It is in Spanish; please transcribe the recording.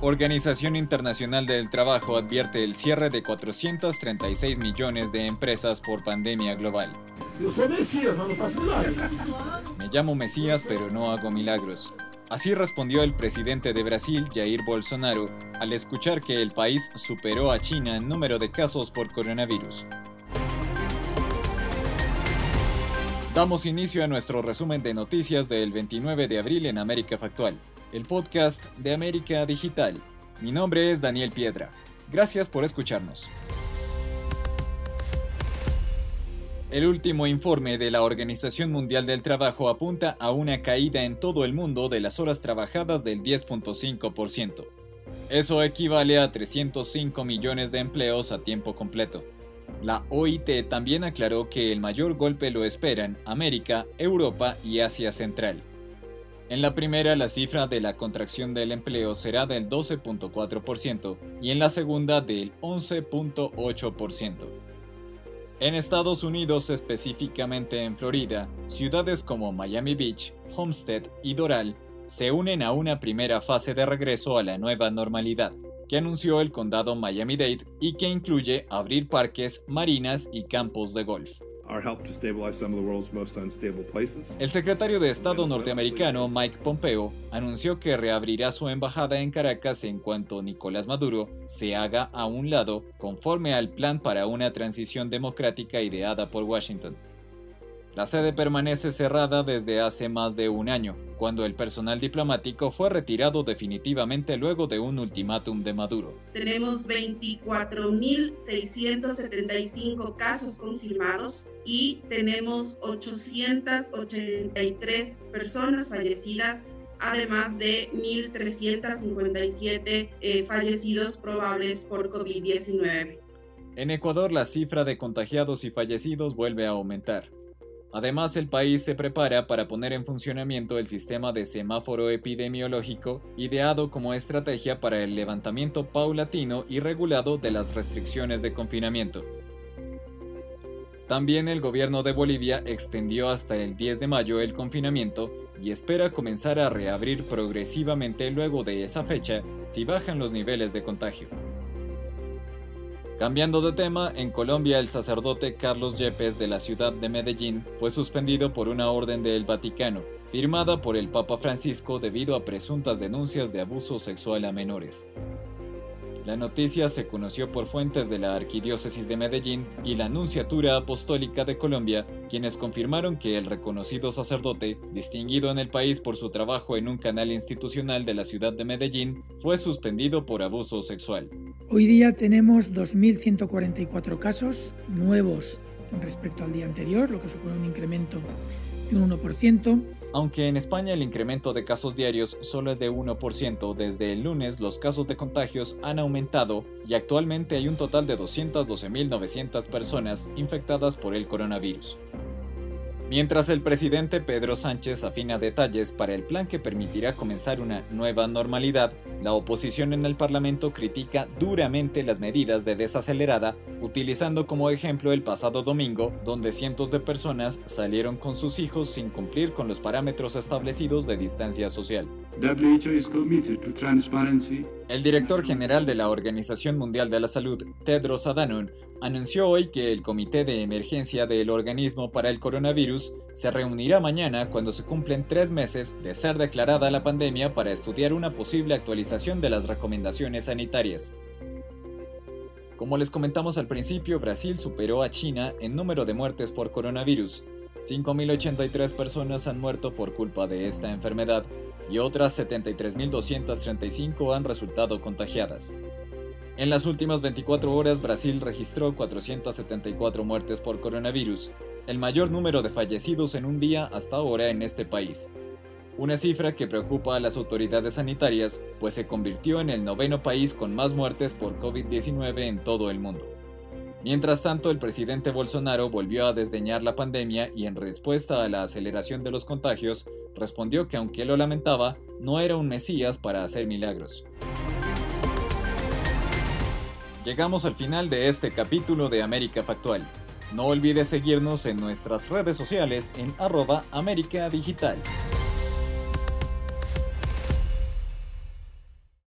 Organización Internacional del Trabajo advierte el cierre de 436 millones de empresas por pandemia global. Me llamo Mesías, pero no hago milagros. Así respondió el presidente de Brasil, Jair Bolsonaro, al escuchar que el país superó a China en número de casos por coronavirus. Damos inicio a nuestro resumen de noticias del 29 de abril en América Factual el podcast de América Digital. Mi nombre es Daniel Piedra. Gracias por escucharnos. El último informe de la Organización Mundial del Trabajo apunta a una caída en todo el mundo de las horas trabajadas del 10.5%. Eso equivale a 305 millones de empleos a tiempo completo. La OIT también aclaró que el mayor golpe lo esperan América, Europa y Asia Central. En la primera, la cifra de la contracción del empleo será del 12.4% y en la segunda del 11.8%. En Estados Unidos, específicamente en Florida, ciudades como Miami Beach, Homestead y Doral se unen a una primera fase de regreso a la nueva normalidad, que anunció el condado Miami-Dade y que incluye abrir parques, marinas y campos de golf. El secretario de Estado norteamericano Mike Pompeo anunció que reabrirá su embajada en Caracas en cuanto Nicolás Maduro se haga a un lado conforme al plan para una transición democrática ideada por Washington. La sede permanece cerrada desde hace más de un año, cuando el personal diplomático fue retirado definitivamente luego de un ultimátum de Maduro. Tenemos 24.675 casos confirmados y tenemos 883 personas fallecidas además de 1.357 eh, fallecidos probables por COVID-19. En Ecuador la cifra de contagiados y fallecidos vuelve a aumentar. Además, el país se prepara para poner en funcionamiento el sistema de semáforo epidemiológico ideado como estrategia para el levantamiento paulatino y regulado de las restricciones de confinamiento. También el gobierno de Bolivia extendió hasta el 10 de mayo el confinamiento y espera comenzar a reabrir progresivamente luego de esa fecha si bajan los niveles de contagio. Cambiando de tema, en Colombia el sacerdote Carlos Yepes de la ciudad de Medellín fue suspendido por una orden del Vaticano, firmada por el Papa Francisco debido a presuntas denuncias de abuso sexual a menores. La noticia se conoció por fuentes de la Arquidiócesis de Medellín y la Nunciatura Apostólica de Colombia, quienes confirmaron que el reconocido sacerdote, distinguido en el país por su trabajo en un canal institucional de la ciudad de Medellín, fue suspendido por abuso sexual. Hoy día tenemos 2.144 casos nuevos respecto al día anterior, lo que supone un incremento de un 1%. Aunque en España el incremento de casos diarios solo es de 1%, desde el lunes los casos de contagios han aumentado y actualmente hay un total de 212.900 personas infectadas por el coronavirus. Mientras el presidente Pedro Sánchez afina detalles para el plan que permitirá comenzar una nueva normalidad, la oposición en el Parlamento critica duramente las medidas de desacelerada, utilizando como ejemplo el pasado domingo, donde cientos de personas salieron con sus hijos sin cumplir con los parámetros establecidos de distancia social. El director general de la Organización Mundial de la Salud, Tedros Adhanom, anunció hoy que el Comité de Emergencia del Organismo para el Coronavirus se reunirá mañana cuando se cumplen tres meses de ser declarada la pandemia para estudiar una posible actualización de las recomendaciones sanitarias. Como les comentamos al principio, Brasil superó a China en número de muertes por coronavirus. 5.083 personas han muerto por culpa de esta enfermedad y otras 73.235 han resultado contagiadas. En las últimas 24 horas, Brasil registró 474 muertes por coronavirus, el mayor número de fallecidos en un día hasta ahora en este país. Una cifra que preocupa a las autoridades sanitarias, pues se convirtió en el noveno país con más muertes por COVID-19 en todo el mundo. Mientras tanto, el presidente Bolsonaro volvió a desdeñar la pandemia y en respuesta a la aceleración de los contagios, respondió que aunque lo lamentaba, no era un mesías para hacer milagros. Llegamos al final de este capítulo de América Factual. No olvides seguirnos en nuestras redes sociales en arroba América Digital.